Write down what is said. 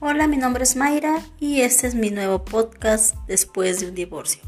Hola, mi nombre es Mayra y este es mi nuevo podcast después de un divorcio.